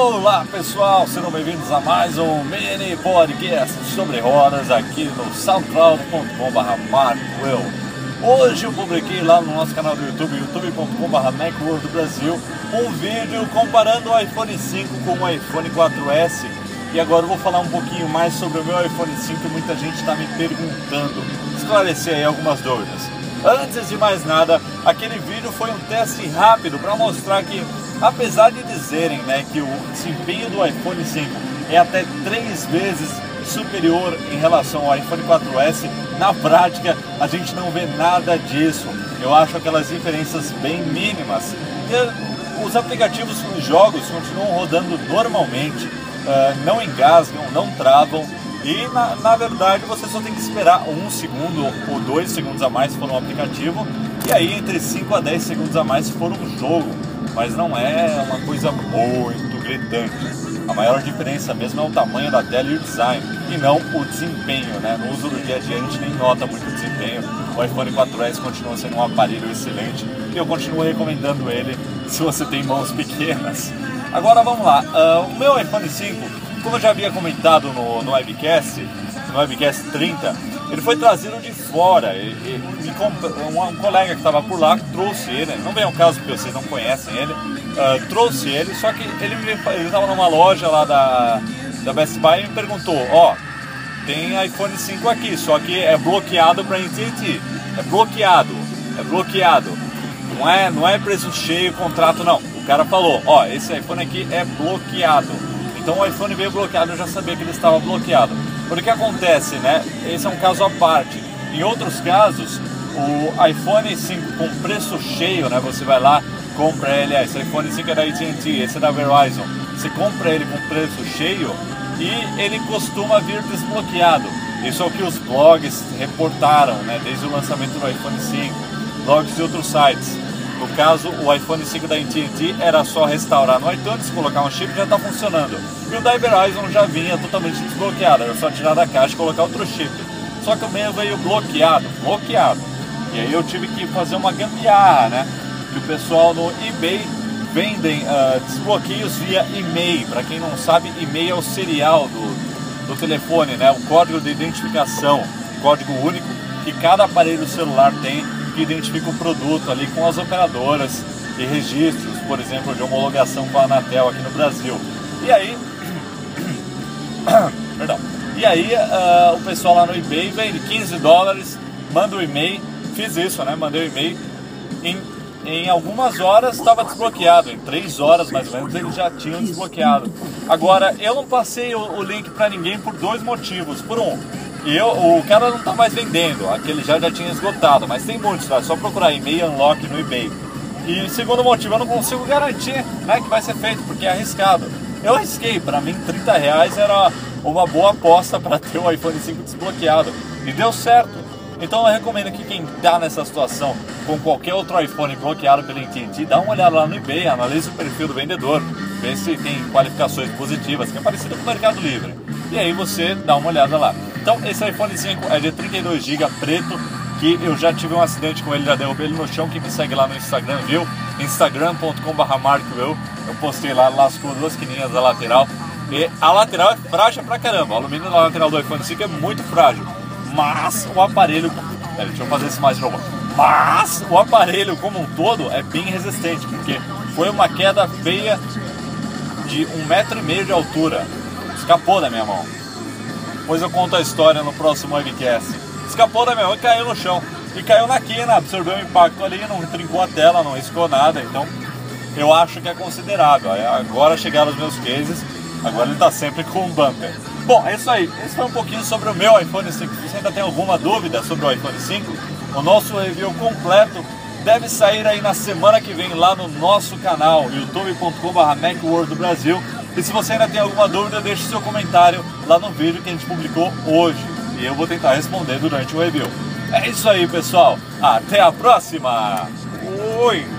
Olá pessoal, sejam bem-vindos a mais um mini podcast sobre rodas aqui no soundcloud.com.br Marcoel. Hoje eu publiquei lá no nosso canal do YouTube, youtube.com.br Macworld Brasil, um vídeo comparando o iPhone 5 com o iPhone 4S. E agora eu vou falar um pouquinho mais sobre o meu iPhone 5 que muita gente está me perguntando, esclarecer aí algumas dúvidas. Antes de mais nada, aquele vídeo foi um teste rápido para mostrar que Apesar de dizerem né, que o desempenho do iPhone 5 é até três vezes superior em relação ao iPhone 4S, na prática a gente não vê nada disso. Eu acho aquelas diferenças bem mínimas. E os aplicativos os jogos continuam rodando normalmente, uh, não engasgam, não travam. E na, na, verdade você só tem que esperar um segundo ou dois segundos a mais se for um aplicativo, e aí entre 5 a 10 segundos a mais se for um jogo mas não é uma coisa muito gritante. A maior diferença mesmo é o tamanho da tela e o design, e não o desempenho. Né? No uso do dia a dia a gente nem nota muito o desempenho. O iPhone 4S continua sendo um aparelho excelente e eu continuo recomendando ele se você tem mãos pequenas. Agora vamos lá, uh, o meu iPhone 5, como eu já havia comentado no, no webcast, no webcast 30, ele foi trazido de fora. Um, um, colega que estava por lá trouxe ele, não vem ao caso porque vocês não conhecem ele, uh, trouxe ele, só que ele estava numa loja lá da, da Best Buy e me perguntou, ó, oh, tem iPhone 5 aqui, só que é bloqueado para AT&T, é bloqueado, é bloqueado, não é, não é preço cheio, contrato não, o cara falou, ó, oh, esse iPhone aqui é bloqueado, então o iPhone veio bloqueado, eu já sabia que ele estava bloqueado. Porque que acontece, né? Esse é um caso à parte. Em outros casos, o iPhone 5 com preço cheio, né? Você vai lá, compra ele, ah, esse iPhone 5 é da AT&T, esse é da Verizon. Você compra ele com preço cheio e ele costuma vir desbloqueado. Isso é o que os blogs reportaram, né? Desde o lançamento do iPhone 5, blogs de outros sites. No caso, o iPhone 5 da AT&T era só restaurar no iTunes, colocar um chip e já está funcionando. E o da Verizon já vinha totalmente desbloqueado, era só tirar da caixa e colocar outro chip. Só que o meu veio bloqueado, bloqueado. E aí eu tive que fazer uma gambiarra, né? Que o pessoal no eBay vendem uh, desbloqueios via e-mail. Para quem não sabe, e-mail é o serial do, do telefone, né? O código de identificação, código único que cada aparelho celular tem que identifica o produto ali com as operadoras e registros, por exemplo, de homologação com a Anatel aqui no Brasil. E aí, perdão, e aí uh, o pessoal lá no eBay vende 15 dólares, manda o um e-mail, fiz isso, né? Mandei o um e-mail, em, em algumas horas estava desbloqueado, em 3 horas mais ou menos eles já tinham desbloqueado. Agora, eu não passei o, o link para ninguém por dois motivos. Por um, e eu, o cara não está mais vendendo, aquele já já tinha esgotado, mas tem muitos, tá? é só procurar e-mail unlock no eBay. E segundo motivo, eu não consigo garantir né, que vai ser feito, porque é arriscado. Eu arrisquei, para mim 30 reais era uma boa aposta para ter o iPhone 5 desbloqueado. E deu certo. Então eu recomendo que quem está nessa situação com qualquer outro iPhone bloqueado pela AT&T, dá uma olhada lá no eBay, analise o perfil do vendedor, vê se tem qualificações positivas, que é parecido com o Mercado Livre. E aí você dá uma olhada lá. Então esse iPhone 5 é de 32 GB preto, que eu já tive um acidente com ele, já derrubei ele no chão. Quem me segue lá no Instagram viu? instagram.com.br Eu postei lá, lascou duas quininhas da lateral. E a lateral é frágil pra caramba. O alumínio da lateral do iPhone 5 é muito frágil. Mas o aparelho. Pera, deixa eu fazer isso mais de novo. Mas o aparelho como um todo é bem resistente, porque foi uma queda feia de um metro e meio de altura. Escapou da minha mão. Depois eu conto a história no próximo webcast. Escapou da minha mão e caiu no chão. E caiu na quina, absorveu o impacto ali, não trincou a tela, não riscou nada. Então eu acho que é considerável. Agora chegaram os meus cases, agora ele está sempre com um bumper. Bom, é isso aí. Esse foi um pouquinho sobre o meu iPhone 5. Se você ainda tem alguma dúvida sobre o iPhone 5, o nosso review completo deve sair aí na semana que vem lá no nosso canal youtube.com.br Macworld e se você ainda tem alguma dúvida, deixe seu comentário lá no vídeo que a gente publicou hoje. E eu vou tentar responder durante o review. É isso aí, pessoal. Até a próxima. Oi!